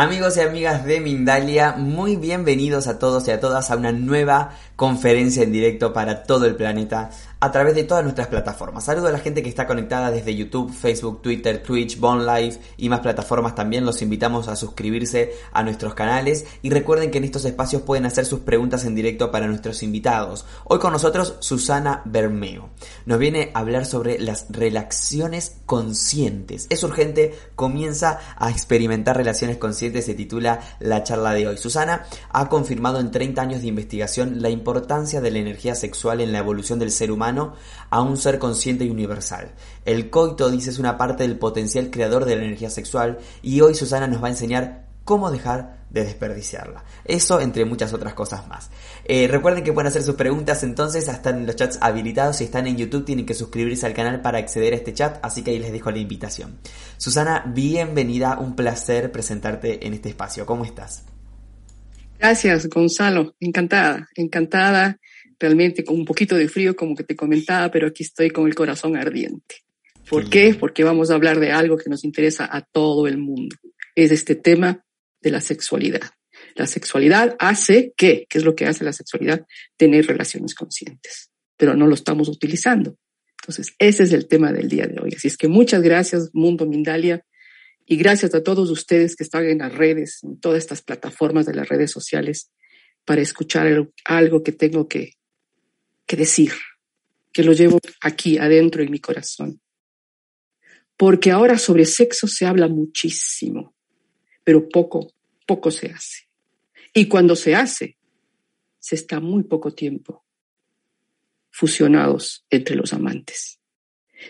Amigos y amigas de Mindalia, muy bienvenidos a todos y a todas a una nueva conferencia en directo para todo el planeta a través de todas nuestras plataformas. Saludo a la gente que está conectada desde YouTube, Facebook, Twitter, Twitch, Bon Live y más plataformas también. Los invitamos a suscribirse a nuestros canales y recuerden que en estos espacios pueden hacer sus preguntas en directo para nuestros invitados. Hoy con nosotros Susana Bermeo. Nos viene a hablar sobre las relaciones conscientes. Es urgente, comienza a experimentar relaciones conscientes, se titula la charla de hoy. Susana ha confirmado en 30 años de investigación la importancia de la energía sexual en la evolución del ser humano a un ser consciente y universal. El coito, dice, es una parte del potencial creador de la energía sexual y hoy Susana nos va a enseñar cómo dejar de desperdiciarla. Eso entre muchas otras cosas más. Eh, recuerden que pueden hacer sus preguntas entonces, están los chats habilitados. Si están en YouTube tienen que suscribirse al canal para acceder a este chat, así que ahí les dejo la invitación. Susana, bienvenida, un placer presentarte en este espacio. ¿Cómo estás? Gracias, Gonzalo. Encantada, encantada. Realmente con un poquito de frío, como que te comentaba, pero aquí estoy con el corazón ardiente. ¿Por qué? Porque vamos a hablar de algo que nos interesa a todo el mundo. Es este tema de la sexualidad. La sexualidad hace que, ¿qué es lo que hace la sexualidad? Tener relaciones conscientes, pero no lo estamos utilizando. Entonces, ese es el tema del día de hoy. Así es que muchas gracias, Mundo Mindalia, y gracias a todos ustedes que están en las redes, en todas estas plataformas de las redes sociales, para escuchar algo que tengo que, que decir, que lo llevo aquí adentro en mi corazón. Porque ahora sobre sexo se habla muchísimo, pero poco, poco se hace. Y cuando se hace, se está muy poco tiempo fusionados entre los amantes.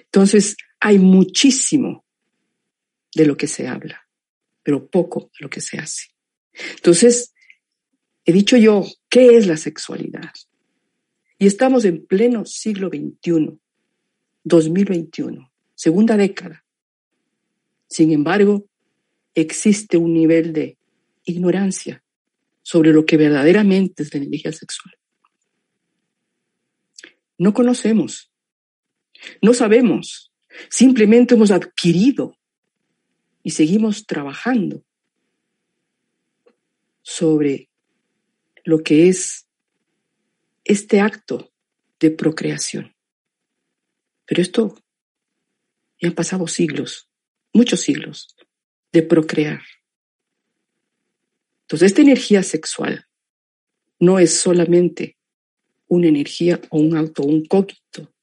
Entonces, hay muchísimo de lo que se habla, pero poco de lo que se hace. Entonces, he dicho yo, ¿qué es la sexualidad? Y estamos en pleno siglo XXI, 2021, segunda década. Sin embargo, existe un nivel de ignorancia sobre lo que verdaderamente es la energía sexual. No conocemos, no sabemos, simplemente hemos adquirido y seguimos trabajando sobre lo que es este acto de procreación. Pero esto ya han pasado siglos, muchos siglos, de procrear. Entonces, esta energía sexual no es solamente una energía o un auto, un cogito,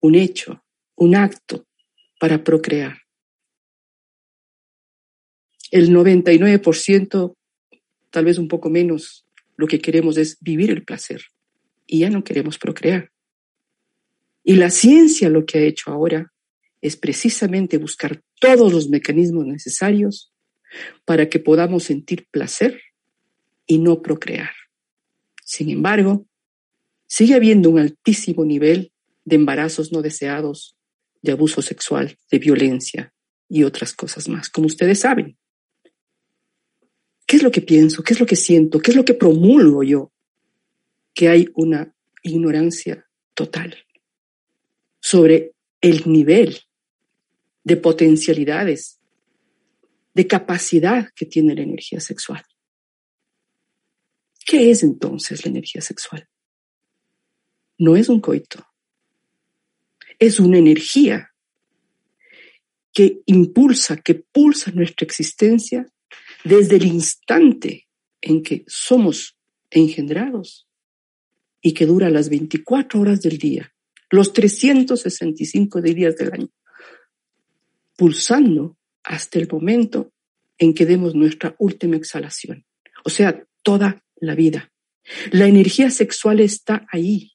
un hecho, un acto para procrear el 99%, tal vez un poco menos, lo que queremos es vivir el placer y ya no queremos procrear. Y la ciencia lo que ha hecho ahora es precisamente buscar todos los mecanismos necesarios para que podamos sentir placer y no procrear. Sin embargo, sigue habiendo un altísimo nivel de embarazos no deseados, de abuso sexual, de violencia y otras cosas más, como ustedes saben. ¿Qué es lo que pienso? ¿Qué es lo que siento? ¿Qué es lo que promulgo yo? Que hay una ignorancia total sobre el nivel de potencialidades, de capacidad que tiene la energía sexual. ¿Qué es entonces la energía sexual? No es un coito, es una energía que impulsa, que pulsa nuestra existencia desde el instante en que somos engendrados y que dura las 24 horas del día, los 365 días del año, pulsando hasta el momento en que demos nuestra última exhalación, o sea, toda la vida. La energía sexual está ahí.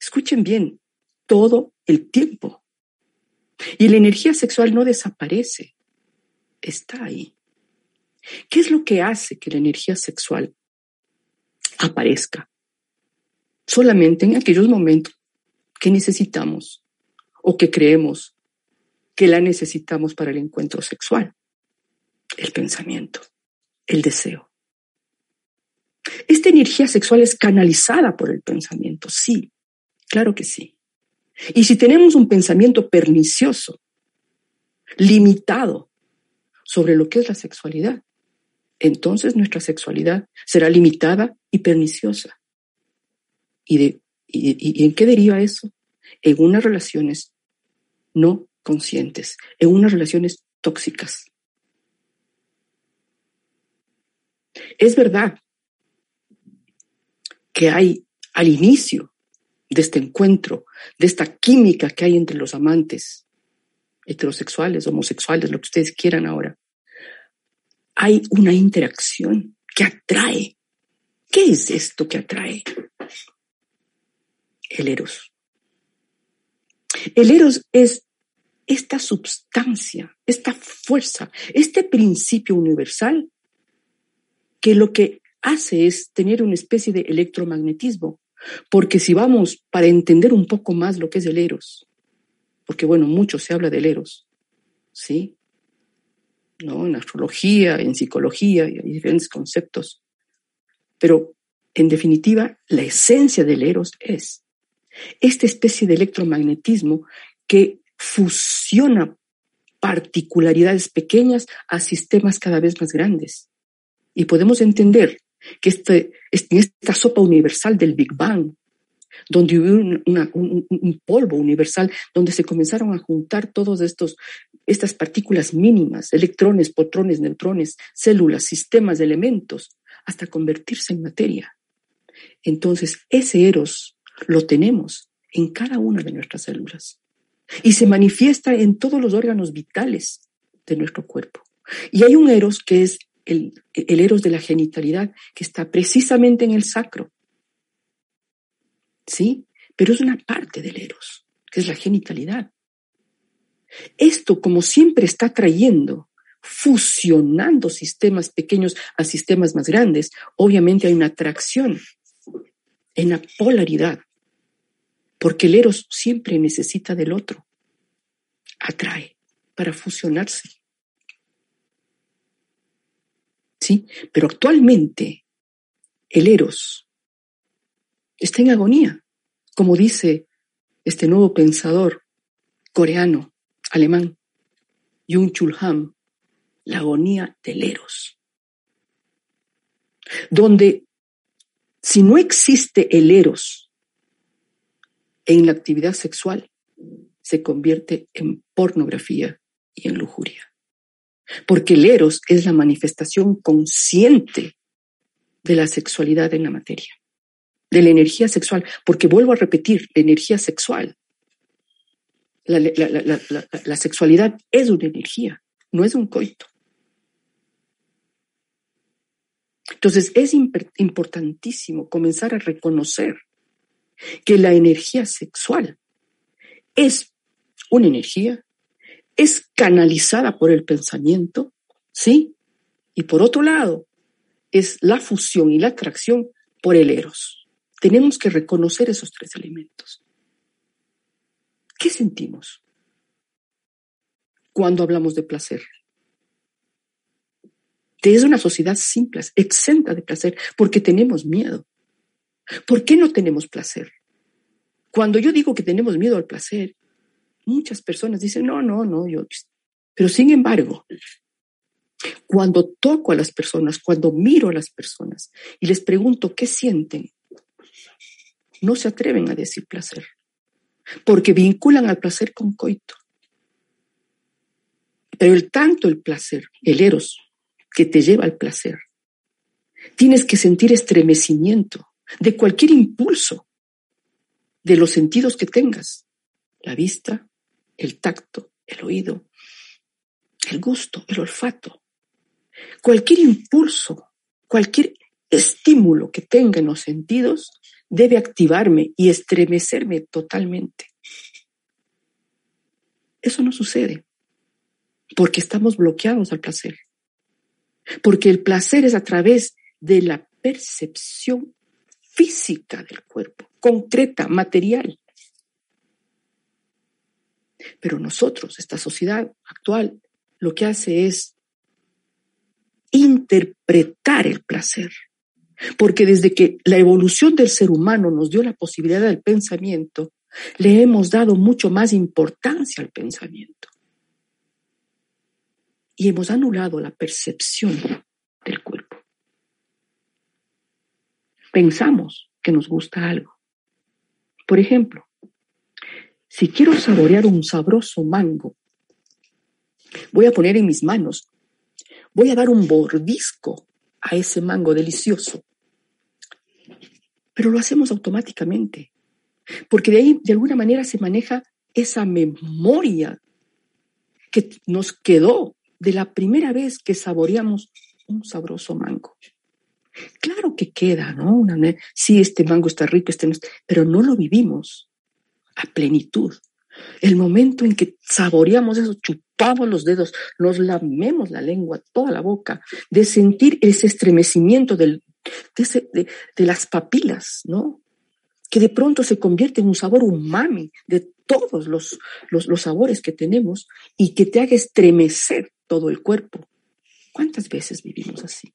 Escuchen bien, todo el tiempo. Y la energía sexual no desaparece, está ahí. ¿Qué es lo que hace que la energía sexual aparezca? Solamente en aquellos momentos que necesitamos o que creemos que la necesitamos para el encuentro sexual. El pensamiento, el deseo. Esta energía sexual es canalizada por el pensamiento, sí, claro que sí. Y si tenemos un pensamiento pernicioso, limitado, sobre lo que es la sexualidad, entonces nuestra sexualidad será limitada y perniciosa. ¿Y, de, y, en qué deriva eso? En unas relaciones no conscientes, en unas relaciones tóxicas. Es verdad que hay al inicio de este encuentro, de esta química que hay entre los amantes, heterosexuales, homosexuales, lo que ustedes quieran ahora, hay una interacción que atrae. ¿Qué es esto que atrae? El eros. El eros es esta substancia, esta fuerza, este principio universal que lo que hace es tener una especie de electromagnetismo. Porque si vamos para entender un poco más lo que es el eros, porque bueno, mucho se habla del eros, ¿sí? ¿No? En astrología, en psicología, hay diferentes conceptos. Pero en definitiva, la esencia del eros es esta especie de electromagnetismo que fusiona particularidades pequeñas a sistemas cada vez más grandes. Y podemos entender que este, en esta sopa universal del Big Bang, donde hubo un, polvo universal, donde se comenzaron a juntar todos estos, estas partículas mínimas, electrones, protones, neutrones, células, sistemas elementos, hasta convertirse en materia. Entonces, ese eros lo tenemos en cada una de nuestras células y se manifiesta en todos los órganos vitales de nuestro cuerpo. Y hay un eros que es el, el eros de la genitalidad, que está precisamente en el sacro. ¿Sí? Pero es una parte del eros, que es la genitalidad. Esto, como siempre está trayendo, fusionando sistemas pequeños a sistemas más grandes, obviamente hay una atracción en la polaridad, porque el eros siempre necesita del otro, atrae para fusionarse. ¿sí? Pero actualmente el eros está en agonía, como dice este nuevo pensador coreano, alemán, Jung Chul Han, la agonía del eros, donde si no existe el eros en la actividad sexual, se convierte en pornografía y en lujuria. Porque el eros es la manifestación consciente de la sexualidad en la materia, de la energía sexual. Porque vuelvo a repetir, la energía sexual. La, sexualidad es una energía, no es un coito. Entonces es importantísimo comenzar a reconocer que la energía sexual es una energía es canalizada por el pensamiento, ¿sí? Y por otro lado, es la fusión y la atracción por el eros. Tenemos que reconocer esos tres elementos. ¿Qué sentimos cuando hablamos de placer? Es una sociedad simple, exenta de placer, porque tenemos miedo. ¿Por qué no tenemos placer? Cuando yo digo que tenemos miedo al placer, muchas personas dicen, no, no, no, yo. Pero sin embargo, cuando toco a las personas, cuando miro a las personas y les pregunto qué sienten, no se atreven a decir placer, porque vinculan al placer con coito. Pero el tanto el placer, el eros, que te lleva al placer, tienes que sentir estremecimiento de cualquier impulso de los sentidos que tengas, la vista, el tacto, el oído, el gusto, el olfato. Cualquier impulso, cualquier estímulo que tenga en los sentidos debe activarme y estremecerme totalmente. Eso no sucede porque estamos bloqueados al placer. Porque el placer es a través de la percepción física del cuerpo, concreta, material. Pero nosotros, esta sociedad actual, lo que hace es interpretar el placer. Porque desde que la evolución del ser humano nos dio la posibilidad del pensamiento, le hemos dado mucho más importancia al pensamiento. Y hemos anulado la percepción del cuerpo. Pensamos que nos gusta algo. Por ejemplo, si quiero saborear un sabroso mango, voy a poner en mis manos, voy a dar un bordisco a ese mango delicioso. Pero lo hacemos automáticamente, porque de ahí de alguna manera se maneja esa memoria que nos quedó de la primera vez que saboreamos un sabroso mango. Claro que queda, ¿no? Una, sí, este mango está rico, este no pero no lo vivimos a plenitud. El momento en que saboreamos eso, chupamos los dedos, nos lamemos la lengua, toda la boca, de sentir ese estremecimiento de, las papilas, ¿no? Que de pronto se convierte en un sabor umami de todos los, los, los sabores que tenemos y que te haga estremecer todo el cuerpo. ¿Cuántas veces vivimos así?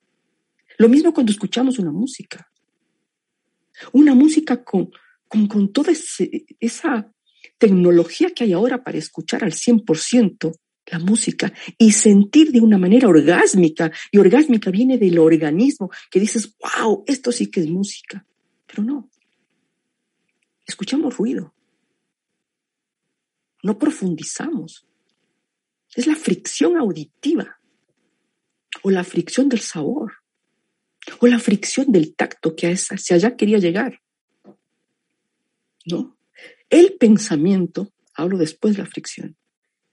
Lo mismo cuando escuchamos una música. Una música con, con, toda esa tecnología que hay ahora para escuchar al 100% la música y sentir de una manera orgásmica. Y orgásmica viene del organismo, que dices, wow, esto sí que es música. Pero no. Escuchamos ruido. No profundizamos. Es la fricción auditiva o la fricción del sabor o la fricción del tacto que hacia allá quería llegar. ¿No? El pensamiento, hablo después de la fricción,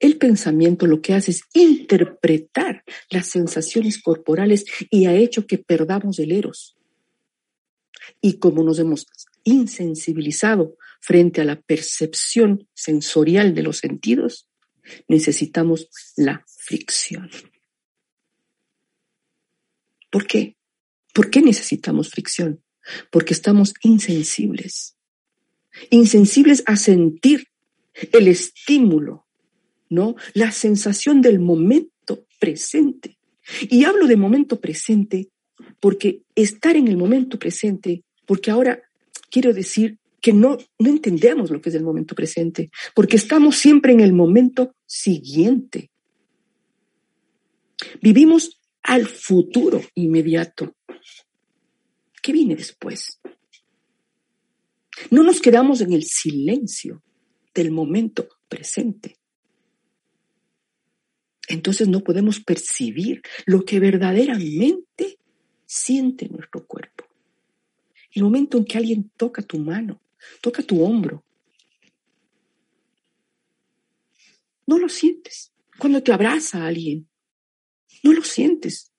el pensamiento lo que hace es interpretar las sensaciones corporales y ha hecho que perdamos el eros. Y como nos hemos insensibilizado frente a la percepción sensorial de los sentidos, necesitamos la fricción. ¿Por qué? ¿Por qué necesitamos fricción? Porque estamos insensibles. Insensibles a sentir el estímulo, ¿no? La sensación del momento presente. Y hablo de momento presente porque estar en el momento presente, porque ahora quiero decir que no, no entendemos lo que es el momento presente, porque estamos siempre en el momento siguiente. Vivimos al futuro inmediato. ¿Qué viene después? No nos quedamos en el silencio del momento presente. Entonces no podemos percibir lo que verdaderamente siente nuestro cuerpo. El momento en que alguien toca tu mano, toca tu hombro, no lo sientes. Cuando te abraza alguien, no lo sientes.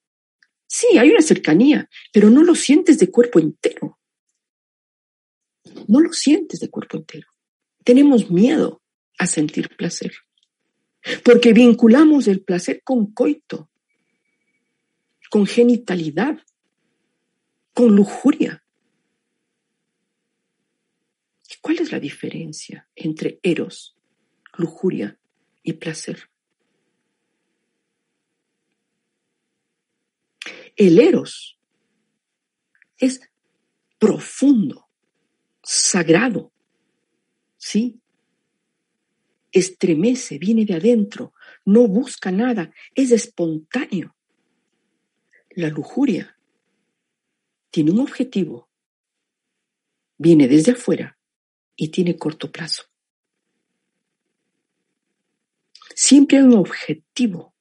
Sí, hay una cercanía, pero no lo sientes de cuerpo entero. No lo sientes de cuerpo entero. Tenemos miedo a sentir placer, porque vinculamos el placer con coito, con genitalidad, con lujuria. ¿Cuál es la diferencia entre eros, lujuria y placer? El eros es profundo, sagrado, ¿sí? Estremece, viene de adentro, no busca nada, es espontáneo. La lujuria tiene un objetivo, viene desde afuera y tiene corto plazo. Siempre hay un objetivo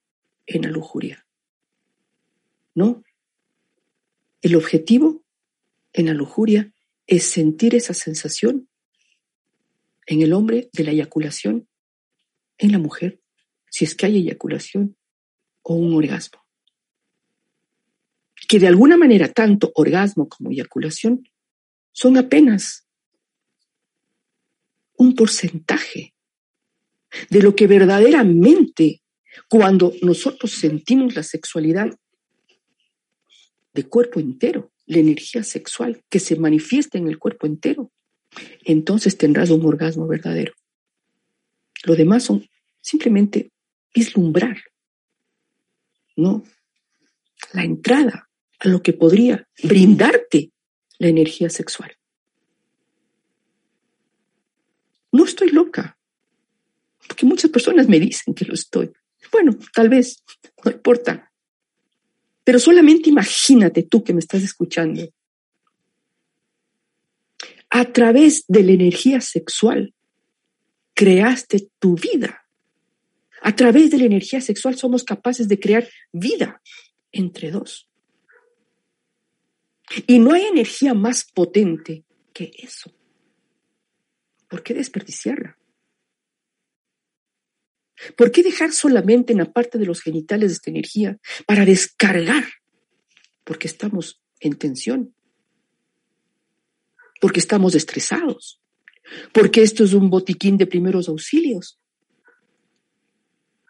en la lujuria. ¿No? El objetivo en la lujuria es sentir esa sensación en el hombre de la eyaculación, en la mujer, si es que hay eyaculación o un orgasmo. Que de alguna manera tanto orgasmo como eyaculación son apenas un porcentaje de lo que verdaderamente cuando nosotros sentimos la sexualidad de cuerpo entero, la energía sexual que se manifiesta en el cuerpo entero, entonces tendrás un orgasmo verdadero. Lo demás son simplemente vislumbrar, ¿no? La entrada a lo que podría brindarte la energía sexual. No estoy loca, porque muchas personas me dicen que lo estoy. Bueno, tal vez, no importa. Pero solamente imagínate tú que me estás escuchando. A través de la energía sexual creaste tu vida. A través de la energía sexual somos capaces de crear vida entre dos. Y no hay energía más potente que eso. ¿Por qué desperdiciarla? ¿Por qué dejar solamente en la parte de los genitales esta energía para descargar? Porque estamos en tensión. Porque estamos estresados. Porque esto es un botiquín de primeros auxilios.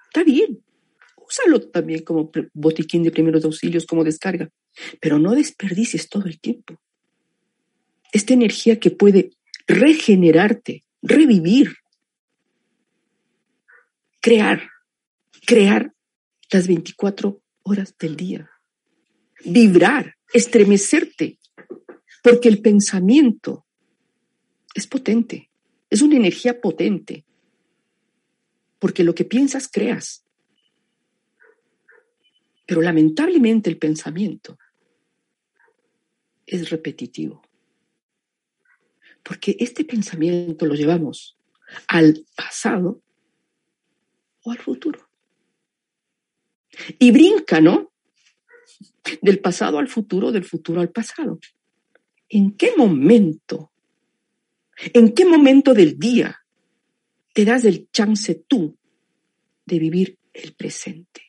Está bien. Úsalo también como botiquín de primeros auxilios, como descarga. Pero no desperdicies todo el tiempo. Esta energía que puede regenerarte, revivir, crear, crear las 24 horas del día, vibrar, estremecerte, porque el pensamiento es potente, es una energía potente, porque lo que piensas creas. Pero lamentablemente el pensamiento es repetitivo, porque este pensamiento lo llevamos al pasado o al futuro. Y brinca, ¿no? Del pasado al futuro, del futuro al pasado. ¿En qué momento? ¿En qué momento del día te das el chance tú de vivir el presente?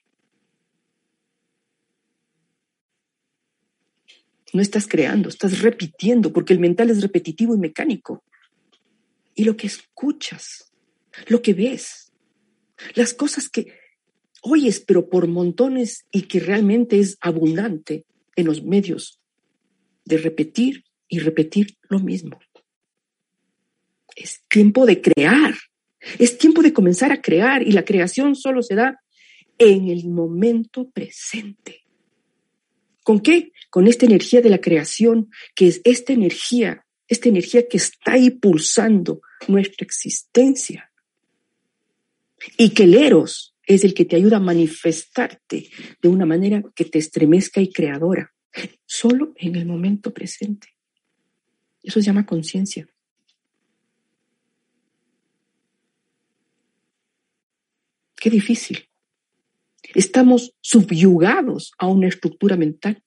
No estás creando, estás repitiendo, porque el mental es repetitivo y mecánico. Y lo que escuchas, lo que ves, las cosas que oyes, pero por montones y que realmente es abundante en los medios de repetir y repetir lo mismo. Es tiempo de crear, es tiempo de comenzar a crear y la creación solo se da en el momento presente. ¿Con qué? Con esta energía de la creación, que es esta energía, esta energía que está ahí pulsando nuestra existencia. Y que el eros es el que te ayuda a manifestarte de una manera que te estremezca y creadora, solo en el momento presente. Eso se llama conciencia. Qué difícil. Estamos subyugados a una estructura mental.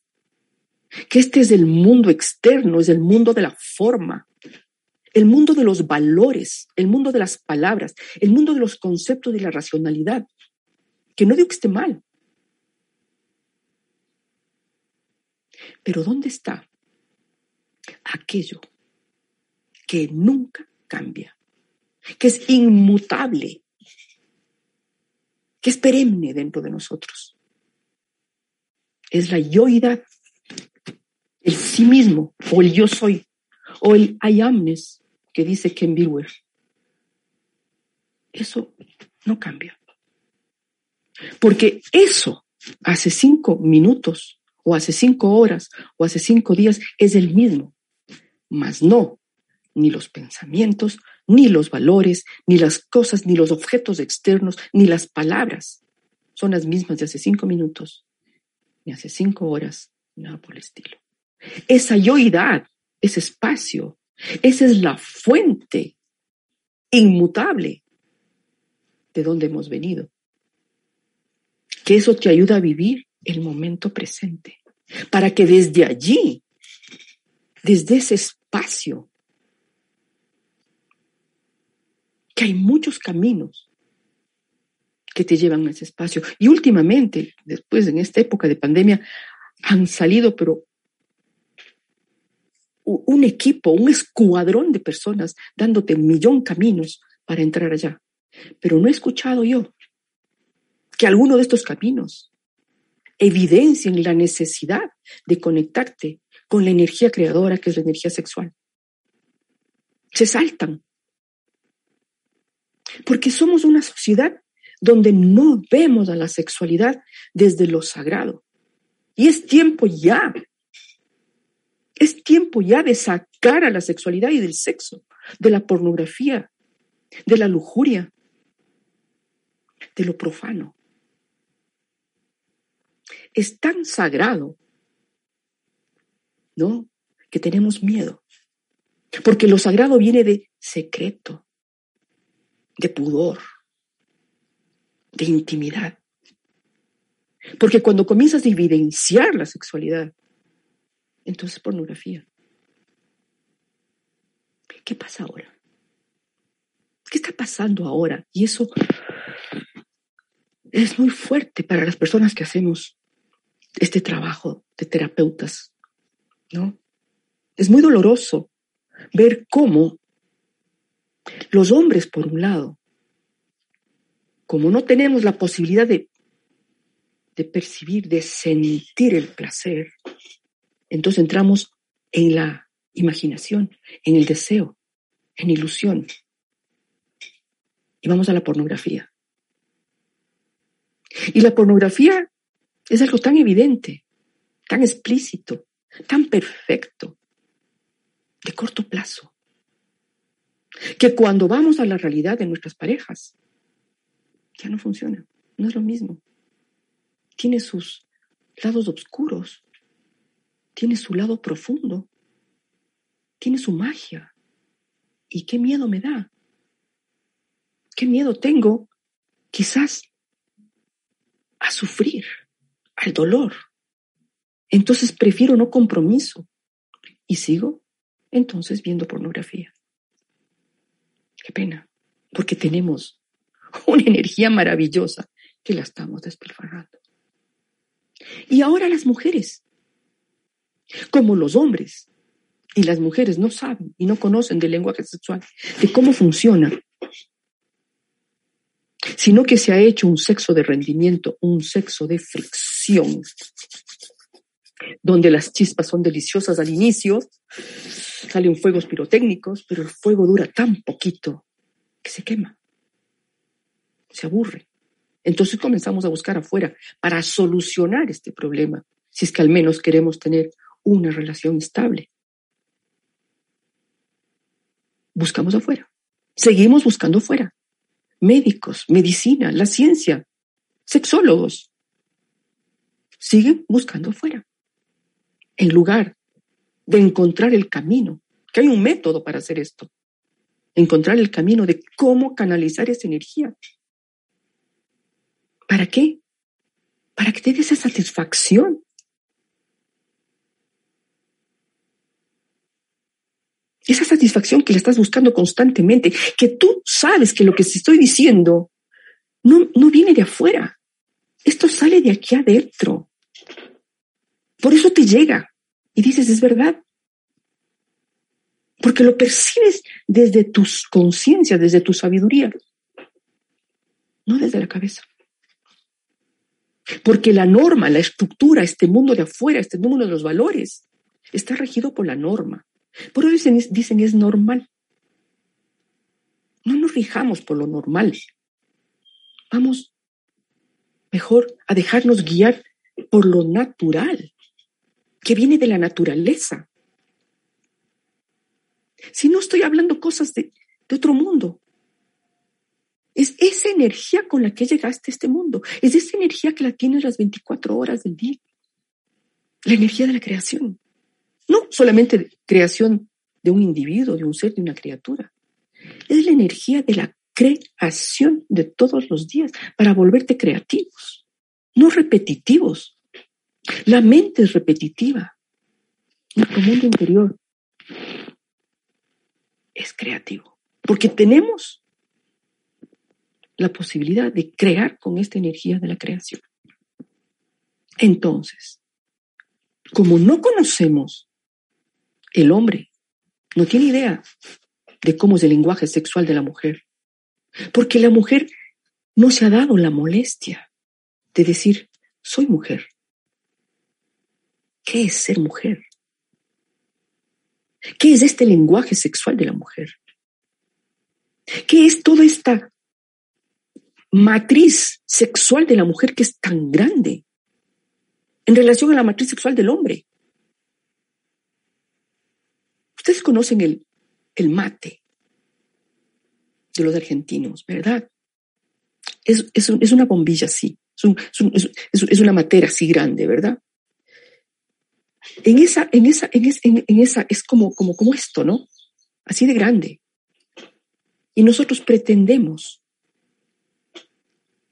Que este es el mundo externo, es el mundo de la forma, el mundo de los valores, el mundo de las palabras, el mundo de los conceptos de la racionalidad, que no digo que esté mal. Pero ¿dónde está aquello que nunca cambia, que es inmutable, que es perenne dentro de nosotros? Es la yoidad, el sí mismo o el yo soy o el I amness que dice Ken Bilwer. Eso no cambia. Porque eso hace cinco minutos, o hace cinco horas, o hace cinco días, es el mismo. Mas no, ni los pensamientos, ni los valores, ni las cosas, ni los objetos externos, ni las palabras son las mismas de hace cinco minutos, ni hace cinco horas, nada por el estilo. Esa yoidad, ese espacio, esa es la fuente inmutable de donde hemos venido. Que eso te ayuda a vivir el momento presente, para que desde allí, desde ese espacio, que hay muchos caminos que te llevan a ese espacio. Y últimamente, después en esta época de pandemia, han salido, pero un equipo, un escuadrón de personas dándote un millón caminos para entrar allá. Pero no he escuchado yo que alguno de estos caminos evidencien la necesidad de conectarte con la energía creadora que es la energía sexual. Se saltan. Porque somos una sociedad donde no vemos a la sexualidad desde lo sagrado. Y es tiempo ya es tiempo ya de sacar a la sexualidad y del sexo, de la pornografía, de la lujuria, de lo profano. es tan sagrado, ¿no? Que tenemos miedo. Porque lo sagrado viene de secreto, de pudor, de intimidad. Porque cuando comienzas a evidenciar la sexualidad, entonces pornografía. ¿Qué pasa ahora? ¿Qué está pasando ahora? Y eso es muy fuerte para las personas que hacemos este trabajo de terapeutas, ¿no? Es muy doloroso ver cómo los hombres, por un lado, como no tenemos la posibilidad de, percibir, de sentir el placer, entonces entramos en la imaginación, en el deseo, en ilusión. Y vamos a la pornografía. Y la pornografía es algo tan evidente, tan explícito, tan perfecto, de corto plazo, que cuando vamos a la realidad de nuestras parejas, ya no funciona, no es lo mismo. Tiene sus lados oscuros, tiene su lado profundo, tiene su magia. ¿Y qué miedo me da? ¿Qué miedo tengo? Quizás a sufrir, al dolor. Entonces prefiero no compromiso y sigo entonces viendo pornografía. Qué pena, porque tenemos una energía maravillosa que la estamos despilfarrando. Y ahora las mujeres, como los hombres y las mujeres no saben y no conocen del lenguaje sexual, de cómo funciona, sino que se ha hecho un sexo de rendimiento, un sexo de fricción, donde las chispas son deliciosas al inicio, salen fuegos pirotécnicos, pero el fuego dura tan poquito que se quema, se aburre. Entonces comenzamos a buscar afuera para solucionar este problema, si es que al menos queremos tener una relación estable. Buscamos afuera, seguimos buscando afuera médicos, medicina, la ciencia, sexólogos, siguen buscando afuera, en lugar de encontrar el camino, que hay un método para hacer esto, encontrar el camino de cómo canalizar esa energía. ¿Para qué? Para que te dé esa satisfacción Esa satisfacción que le estás buscando constantemente, que tú sabes que lo que te estoy diciendo no, no viene de afuera. Esto sale de aquí adentro. Por eso te llega y dices, es verdad. Porque lo percibes desde tus conciencias, desde tu sabiduría, no desde la cabeza. Porque la norma, la estructura, este mundo de afuera, este mundo de los valores, está regido por la norma. Por eso dicen, es normal. No nos rijamos por lo normal. Vamos mejor a dejarnos guiar por lo natural, que viene de la naturaleza. Si no estoy hablando cosas de, otro mundo, es esa energía con la que llegaste a este mundo, es esa energía que la tienes las 24 horas del día, la energía de la creación. No solamente creación de un individuo, de un ser, de una criatura. Es la energía de la creación de todos los días para volverte creativos, no repetitivos. La mente es repetitiva. Nuestro mundo interior es creativo, porque tenemos la posibilidad de crear con esta energía de la creación. Entonces, como no conocemos el hombre no tiene idea de cómo es el lenguaje sexual de la mujer, porque la mujer no se ha dado la molestia de decir, soy mujer. ¿Qué es ser mujer? ¿Qué es este lenguaje sexual de la mujer? ¿Qué es toda esta matriz sexual de la mujer que es tan grande en relación a la matriz sexual del hombre? Ustedes conocen el, el mate de los argentinos, ¿verdad? Es, es, una bombilla así, Es, una materia así grande, ¿verdad? En esa, en esa, en, en, esa, es como, como, como esto, ¿no? Así de grande. Y nosotros pretendemos.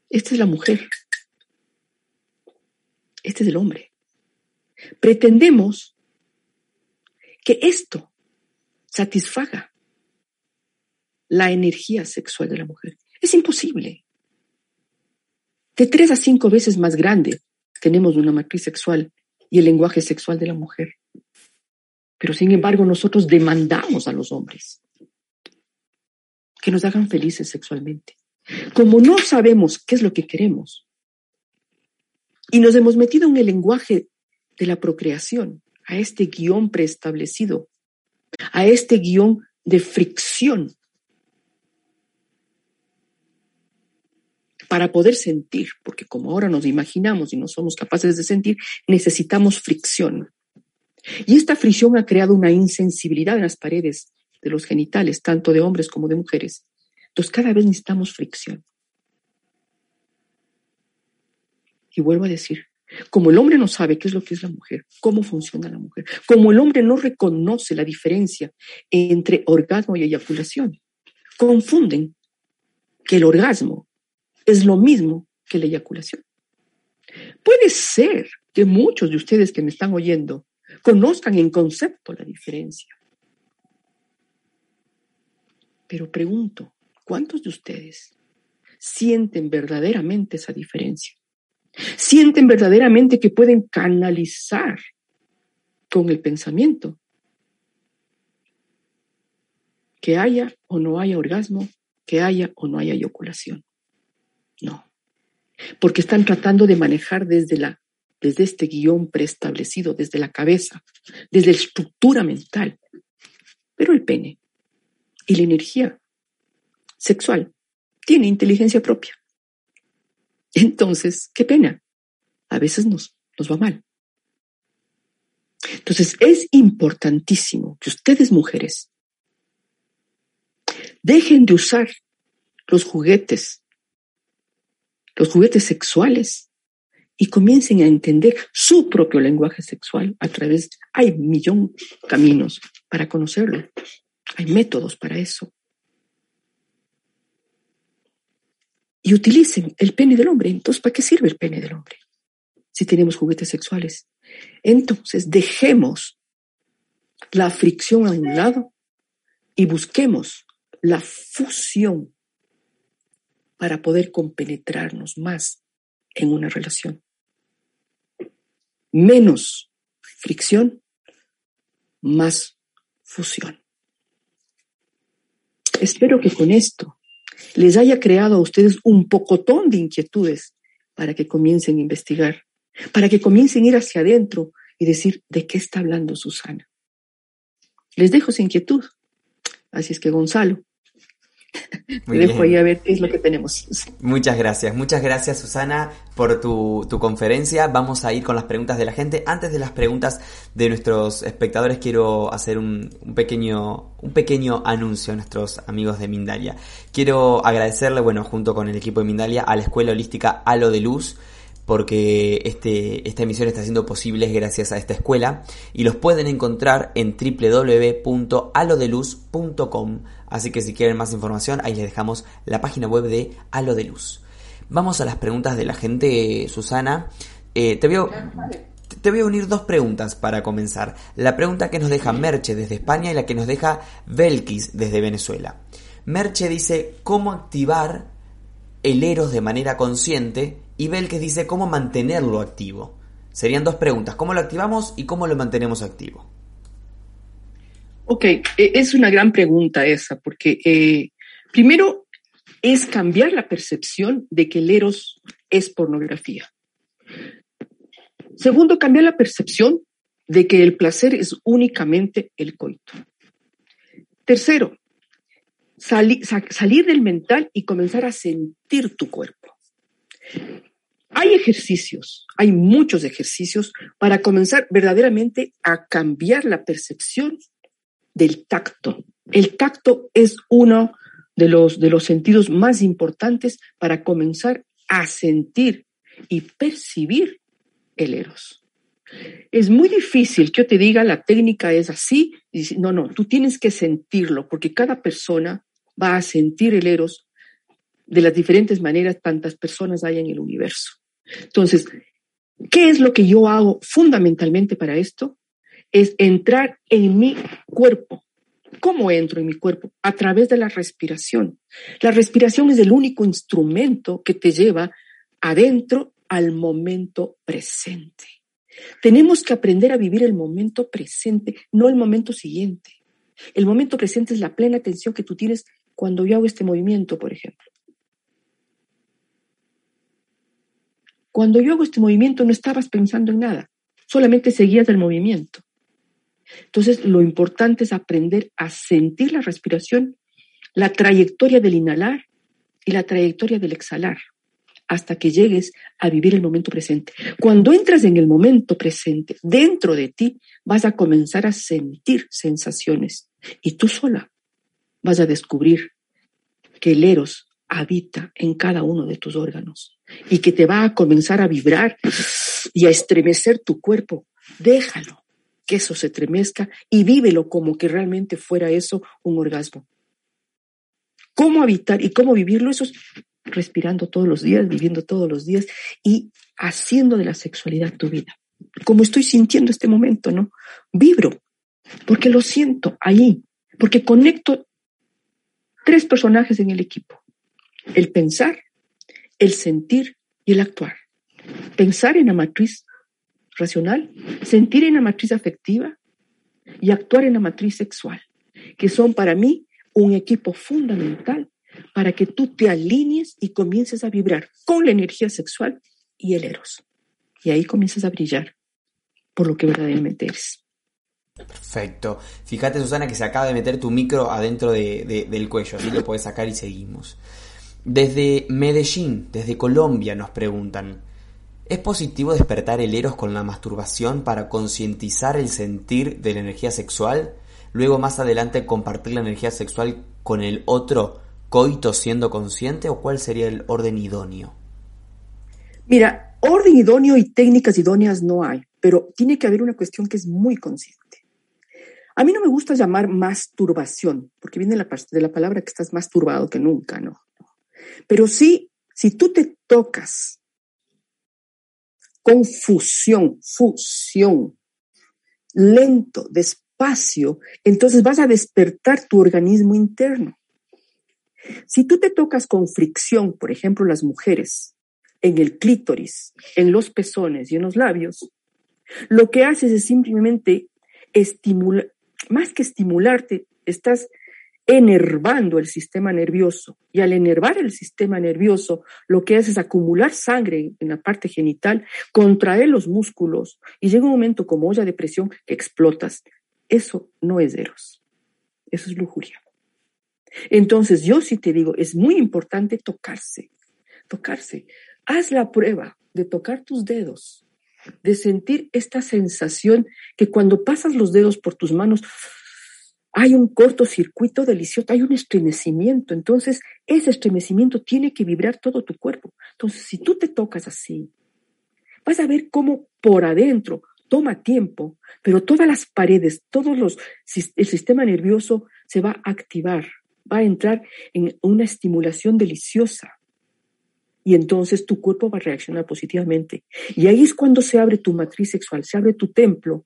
Esta es la mujer. Este es el hombre. Pretendemos que esto satisfaga la energía sexual de la mujer. Es imposible. De tres a cinco veces más grande tenemos una matriz sexual y el lenguaje sexual de la mujer. Pero sin embargo nosotros demandamos a los hombres que nos hagan felices sexualmente. Como no sabemos qué es lo que queremos y nos hemos metido en el lenguaje de la procreación, a este guion preestablecido, a este guion de fricción para poder sentir, porque como ahora nos imaginamos y no somos capaces de sentir, necesitamos fricción. Y esta fricción ha creado una insensibilidad en las paredes de los genitales, tanto de hombres como de mujeres. Entonces cada vez necesitamos fricción. Y vuelvo a decir, como el hombre no sabe qué es lo que es la mujer, cómo funciona la mujer, como el hombre no reconoce la diferencia entre orgasmo y eyaculación, confunden que el orgasmo es lo mismo que la eyaculación. Puede ser que muchos de ustedes que me están oyendo conozcan en concepto la diferencia. Pero pregunto, ¿cuántos de ustedes sienten verdaderamente esa diferencia? ¿Sienten verdaderamente que pueden canalizar con el pensamiento que haya o no haya orgasmo, que haya o no haya eyaculación? No, porque están tratando de manejar desde, la, desde este guion preestablecido, desde la cabeza, desde la estructura mental. Pero el pene y la energía sexual tiene inteligencia propia. Entonces, qué pena. A veces nos, nos va mal. Entonces, es importantísimo que ustedes mujeres dejen de usar los juguetes los juguetes sexuales y comiencen a entender su propio lenguaje sexual a través, hay millón caminos para conocerlo, hay métodos para eso. Y utilicen el pene del hombre. Entonces, ¿para qué sirve el pene del hombre? Si tenemos juguetes sexuales. Entonces, dejemos la fricción a un lado y busquemos la fusión para poder compenetrarnos más en una relación. Menos fricción, más fusión. Espero que con esto les haya creado a ustedes un pocotón de inquietudes para que comiencen a investigar, para que comiencen a ir hacia adentro y decir, ¿de qué está hablando Susana? Les dejo esa inquietud. Así es que Gonzalo, muy dejo ahí a ver qué es lo que tenemos. Muchas gracias, muchas gracias Susana por tu, conferencia. Vamos a ir con las preguntas de la gente. Antes de las preguntas de nuestros espectadores quiero hacer un, pequeño, un pequeño anuncio a nuestros amigos de Mindalia. Quiero agradecerle, bueno, junto con el equipo de Mindalia, a la Escuela Holística Halo de Luz porque este, esta emisión está siendo posible gracias a esta escuela y los pueden encontrar en www.alodeluz.com Así que si quieren más información, ahí les dejamos la página web de Halo de Luz. Vamos a las preguntas de la gente, Susana. Eh, te, te voy a unir dos preguntas para comenzar. La pregunta que nos deja Merche desde España y la que nos deja Belkis desde Venezuela. Merche dice cómo activar el Eros de manera consciente y Belkis dice cómo mantenerlo activo. Serían dos preguntas, ¿cómo lo activamos y cómo lo mantenemos activo? Ok, e, es una gran pregunta esa, porque eh, primero es cambiar la percepción de que el eros es pornografía. Segundo, cambiar la percepción de que el placer es únicamente el coito. Tercero, salir del mental y comenzar a sentir tu cuerpo. Hay ejercicios, hay muchos ejercicios para comenzar verdaderamente a cambiar la percepción del tacto. El tacto es uno de los, de los sentidos más importantes para comenzar a sentir y percibir el eros. Es muy difícil que yo te diga la técnica es así. Y no, no, tú tienes que sentirlo porque cada persona va a sentir el eros de las diferentes maneras tantas personas hay en el universo. Entonces, ¿qué es lo que yo hago fundamentalmente para esto? Es entrar en mi cuerpo. ¿Cómo entro en mi cuerpo? A través de la respiración. La respiración es el único instrumento que te lleva adentro al momento presente. Tenemos que aprender a vivir el momento presente, no el momento siguiente. El momento presente es la plena atención que tú tienes cuando yo hago este movimiento, por ejemplo. Cuando yo hago este movimiento no estabas pensando en nada, solamente seguías el movimiento. Entonces, lo importante es aprender a sentir la respiración, la trayectoria del inhalar y la trayectoria del exhalar hasta que llegues a vivir el momento presente. Cuando entras en el momento presente, dentro de ti vas a comenzar a sentir sensaciones y tú sola vas a descubrir que el eros habita en cada uno de tus órganos y que te va a comenzar a vibrar y a estremecer tu cuerpo. Déjalo que eso se estremezca y vívelo como que realmente fuera eso un orgasmo. ¿Cómo habitar y cómo vivirlo? Eso es respirando todos los días, viviendo todos los días y haciendo de la sexualidad tu vida. Como estoy sintiendo este momento, ¿no? Vibro, porque lo siento ahí, porque conecto tres personajes en el equipo. El pensar, el sentir y el actuar. Pensar en la matriz racional, sentir en la matriz afectiva y actuar en la matriz sexual, que son para mí un equipo fundamental para que tú te alinees y comiences a vibrar con la energía sexual y el eros. Y ahí comienzas a brillar por lo que verdaderamente eres. Perfecto. Fíjate, Susana, que se acaba de meter tu micro adentro del cuello, así lo puedes sacar y seguimos. Desde Medellín, desde Colombia, nos preguntan, ¿es positivo despertar el eros con la masturbación para concientizar el sentir de la energía sexual? Luego más adelante compartir la energía sexual con el otro coito siendo consciente o cuál sería el orden idóneo? Mira, orden idóneo y técnicas idóneas no hay, pero tiene que haber una cuestión que es muy consciente. A mí no me gusta llamar masturbación, porque viene de la palabra que estás más turbado que nunca, ¿no? Pero sí, si tú te tocas con fusión, fusión, lento, despacio, entonces vas a despertar tu organismo interno. Si tú te tocas con fricción, por ejemplo, las mujeres, en el clítoris, en los pezones y en los labios, lo que haces es simplemente estimular, más que estimularte, estás enervando el sistema nervioso. Y al enervar el sistema nervioso, lo que hace es acumular sangre en la parte genital, contraer los músculos y llega un momento como olla de presión que explotas. Eso no es eros. Eso es lujuria. Entonces, yo sí te digo, es muy importante tocarse, tocarse. Haz la prueba de tocar tus dedos, de sentir esta sensación que cuando pasas los dedos por tus manos, hay un cortocircuito delicioso, hay un estremecimiento. Entonces, ese estremecimiento tiene que vibrar todo tu cuerpo. Entonces, si tú te tocas así, vas a ver cómo por adentro toma tiempo, pero todas las paredes, todos los, el sistema nervioso se va a activar va a entrar en una estimulación deliciosa. Y entonces tu cuerpo va a reaccionar positivamente. Y ahí es cuando se abre tu matriz sexual, se abre tu templo.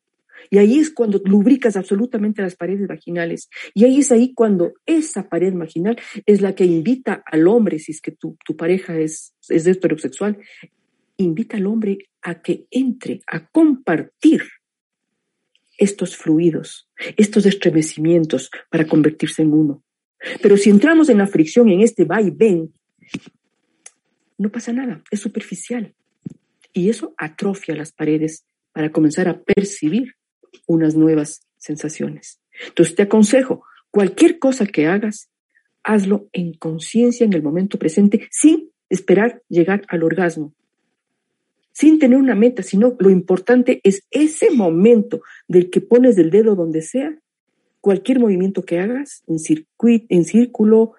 Y ahí es cuando lubricas absolutamente las paredes vaginales. Y ahí es ahí cuando esa pared vaginal es la que invita al hombre, si es que tu, tu pareja es, es heterosexual, invita al hombre a que entre a compartir estos fluidos, estos estremecimientos para convertirse en uno. Pero si entramos en la fricción, en este va y ven, no pasa nada, es superficial. Y eso atrofia las paredes para comenzar a percibir unas nuevas sensaciones. Entonces te aconsejo, cualquier cosa que hagas, hazlo en conciencia en el momento presente, sin esperar llegar al orgasmo, sin tener una meta, sino lo importante es ese momento del que pones el dedo donde sea cualquier movimiento que hagas en, circuito, en círculo,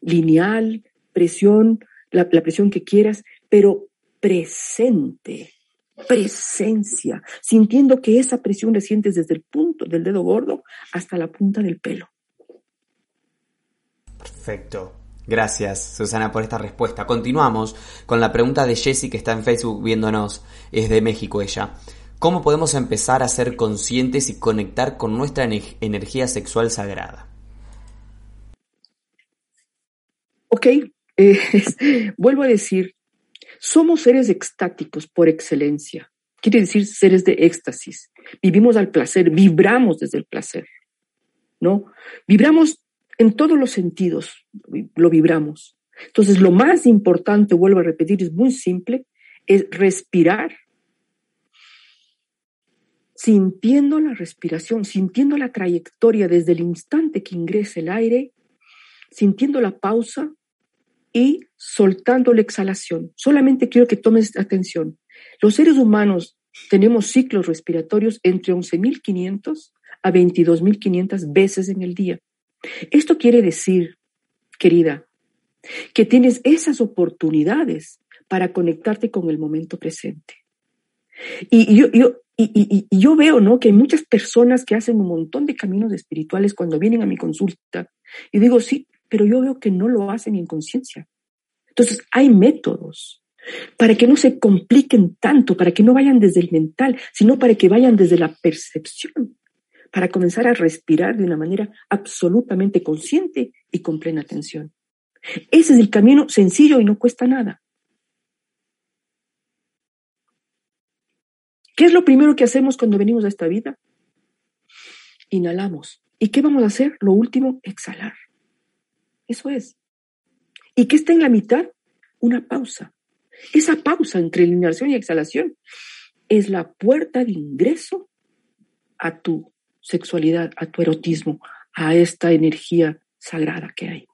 lineal, presión, la presión que quieras, pero presente, presencia, sintiendo que esa presión la sientes desde el punto del dedo gordo hasta la punta del pelo. Perfecto. Gracias, Susana, por esta respuesta. Continuamos con la pregunta de Jessie que está en Facebook viéndonos. Es de México ella. ¿Cómo podemos empezar a ser conscientes y conectar con nuestra energía sexual sagrada? Ok, eh, vuelvo a decir, somos seres extáticos por excelencia. Quiere decir seres de éxtasis. Vivimos al placer, vibramos desde el placer. ¿No? Vibramos en todos los sentidos, lo vibramos. Entonces, lo más importante, vuelvo a repetir, es muy simple, es respirar, sintiendo la respiración, sintiendo la trayectoria desde el instante que ingresa el aire, sintiendo la pausa y soltando la exhalación. Solamente quiero que tomes atención. Los seres humanos tenemos ciclos respiratorios entre 11.500 a 22.500 veces en el día. Esto quiere decir, querida, que tienes esas oportunidades para conectarte con el momento presente. Y yo, yo, yo veo, ¿no? Que hay muchas personas que hacen un montón de caminos espirituales cuando vienen a mi consulta. Y digo, sí, pero yo veo que no lo hacen en conciencia. Entonces, hay métodos para que no se compliquen tanto, para que no vayan desde el mental, sino para que vayan desde la percepción, para comenzar a respirar de una manera absolutamente consciente y con plena atención. Ese es el camino sencillo y no cuesta nada. ¿Qué es lo primero que hacemos cuando venimos a esta vida? Inhalamos. ¿Y qué vamos a hacer? Lo último, exhalar. Eso es. ¿Y qué está en la mitad? Una pausa. Esa pausa entre la inhalación y exhalación es la puerta de ingreso a tu sexualidad, a tu erotismo, a esta energía sagrada que hay.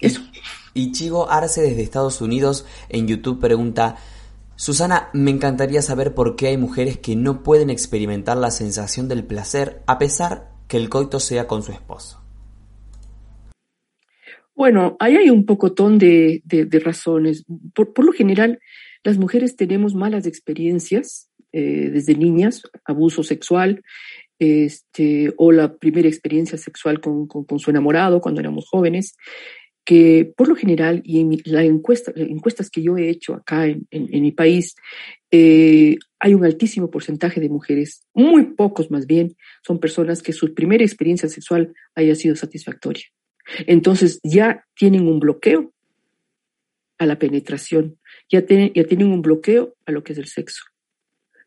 Eso. Y Chigo Arce desde Estados Unidos en YouTube pregunta, Susana, me encantaría saber por qué hay mujeres que no pueden experimentar la sensación del placer a pesar que el coito sea con su esposo. Bueno, ahí hay un pocotón de, de, razones. Por, lo general, las mujeres tenemos malas experiencias eh, desde niñas, abuso sexual, este, o la primera experiencia sexual con, su enamorado cuando éramos jóvenes que por lo general, y en las encuestas que yo he hecho acá en, mi país, eh, hay un altísimo porcentaje de mujeres, muy pocos más bien, son personas que su primera experiencia sexual haya sido satisfactoria. Entonces ya tienen un bloqueo a la penetración, ya, ya tienen un bloqueo a lo que es el sexo,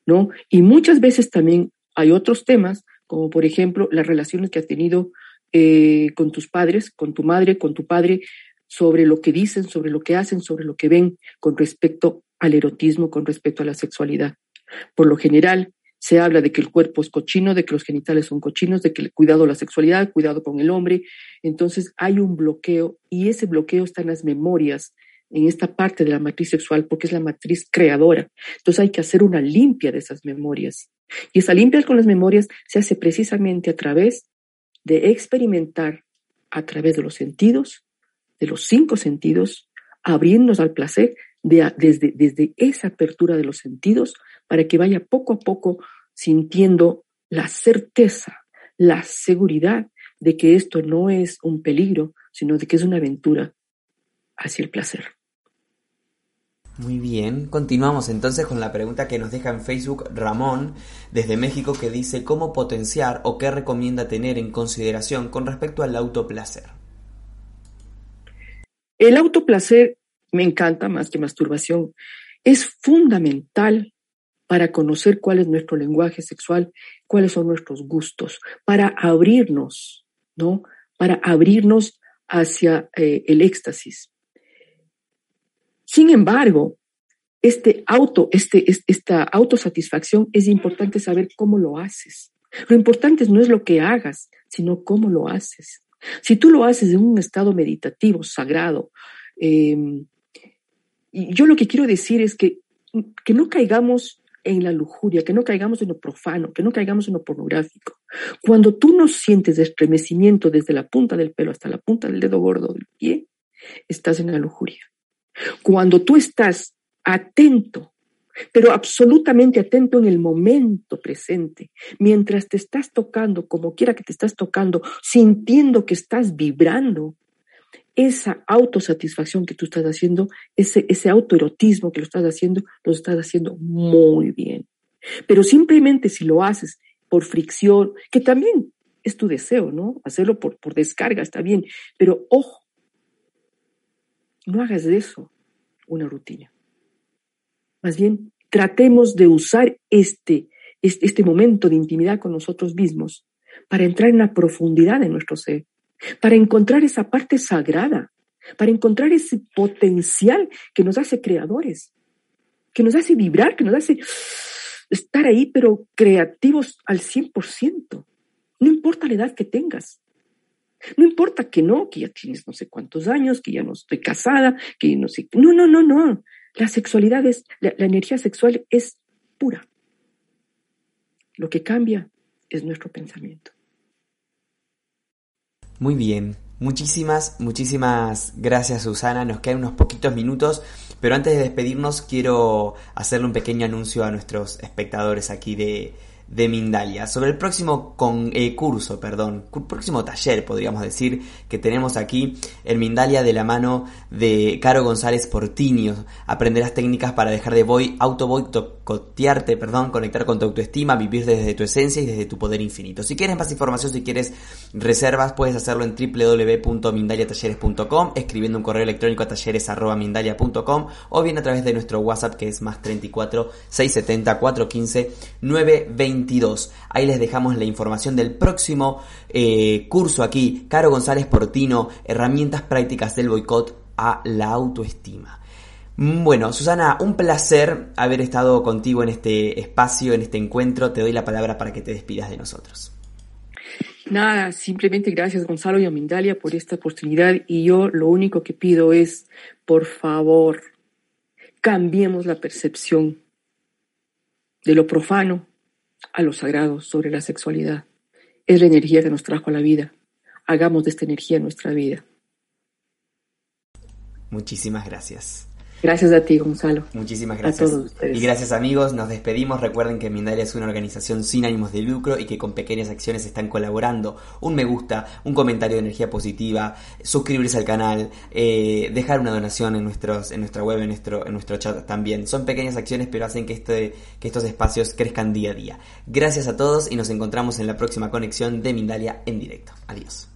¿no? Y muchas veces también hay otros temas, como por ejemplo las relaciones que ha tenido eh, con tus padres, con tu madre, con tu padre, sobre lo que dicen, sobre lo que hacen, sobre lo que ven con respecto al erotismo, con respecto a la sexualidad. Por lo general, se habla de que el cuerpo es cochino, de que los genitales son cochinos, de que cuidado la sexualidad, cuidado con el hombre. Entonces hay un bloqueo y ese bloqueo está en las memorias, en esta parte de la matriz sexual, porque es la matriz creadora. Entonces hay que hacer una limpia de esas memorias. Y esa limpia con las memorias se hace precisamente a través de experimentar a través de los sentidos, de los cinco sentidos, abriéndonos al placer desde, desde esa apertura de los sentidos para que vaya poco a poco sintiendo la certeza, la seguridad de que esto no es un peligro, sino de que es una aventura hacia el placer. Muy bien, continuamos entonces con la pregunta que nos deja en Facebook Ramón desde México que dice cómo potenciar o qué recomienda tener en consideración con respecto al autoplacer. El autoplacer me encanta más que masturbación. Es fundamental para conocer cuál es nuestro lenguaje sexual, cuáles son nuestros gustos, para abrirnos, ¿no? Para abrirnos hacia eh, el éxtasis. Sin embargo, este auto, este, esta autosatisfacción es importante saber cómo lo haces. Lo importante no es lo que hagas, sino cómo lo haces. Si tú lo haces en un estado meditativo, sagrado, em, yo lo que quiero decir es que, que no caigamos en la lujuria, que no caigamos en lo profano, que no caigamos en lo pornográfico. Cuando tú no sientes estremecimiento desde la punta del pelo hasta la punta del dedo gordo del pie, estás en la lujuria. Cuando tú estás atento, pero absolutamente atento en el momento presente, mientras te estás tocando, como quiera que te estás tocando, sintiendo que estás vibrando, esa autosatisfacción que tú estás haciendo, ese, ese autoerotismo que lo estás haciendo, lo estás haciendo muy bien. Pero simplemente si lo haces por fricción, que también es tu deseo, ¿no? Hacerlo por, por descarga está bien, pero ojo, no hagas de eso una rutina. Más bien, tratemos de usar este, este, este momento de intimidad con nosotros mismos para entrar en la profundidad de nuestro ser, para encontrar esa parte sagrada, para encontrar ese potencial que nos hace creadores, que nos hace vibrar, que nos hace estar ahí, pero creativos al 100%. No importa la edad que tengas. No importa que no, que ya tienes no sé cuántos años, que ya no estoy casada, que no sé. No, no, no, no. La sexualidad es, la, la energía sexual es pura. Lo que cambia es nuestro pensamiento. Muy bien. Muchísimas, muchísimas gracias Susana. Nos quedan unos poquitos minutos, pero antes de despedirnos quiero hacerle un pequeño anuncio a nuestros espectadores aquí de, de Mindalia, sobre el próximo con, eh, curso, perdón, próximo taller podríamos decir que tenemos aquí en Mindalia de la mano de Caro González Portinio. Aprenderás técnicas para dejar de boy, auto cotearte, perdón, conectar con tu autoestima, vivir desde tu esencia y desde tu poder infinito. Si quieres más información, si quieres reservas, puedes hacerlo en www.mindaliatalleres.com, escribiendo un correo electrónico a talleres.mindalia.com o bien a través de nuestro WhatsApp que es más 34 670 415 922. Ahí les dejamos la información del próximo eh, curso aquí, Caro González Portino, herramientas prácticas del boicot a la autoestima. Mm, bueno, Susana, un placer haber estado contigo en este espacio, en este encuentro. Te doy la palabra para que te despidas de nosotros. Nada, simplemente gracias Gonzalo y a Mindalia por esta oportunidad y yo lo único que pido es, por favor, cambiemos la percepción de lo profano a lo sagrado sobre la sexualidad. Es la energía que nos trajo a la vida. Hagamos de esta energía nuestra vida. Muchísimas gracias. Gracias a ti, Gonzalo. Muchísimas gracias. Y gracias amigos, nos despedimos. Recuerden que Mindalia es una organización sin ánimos de lucro y que con pequeñas acciones están colaborando. Un me gusta, un comentario de energía positiva, suscribirse al canal, eh, dejar una donación en, nuestros, en nuestra web, en nuestro, en nuestro chat también. Son pequeñas acciones pero hacen que, este, que estos espacios crezcan día a día. Gracias a todos y nos encontramos en la próxima conexión de Mindalia en directo. Adiós.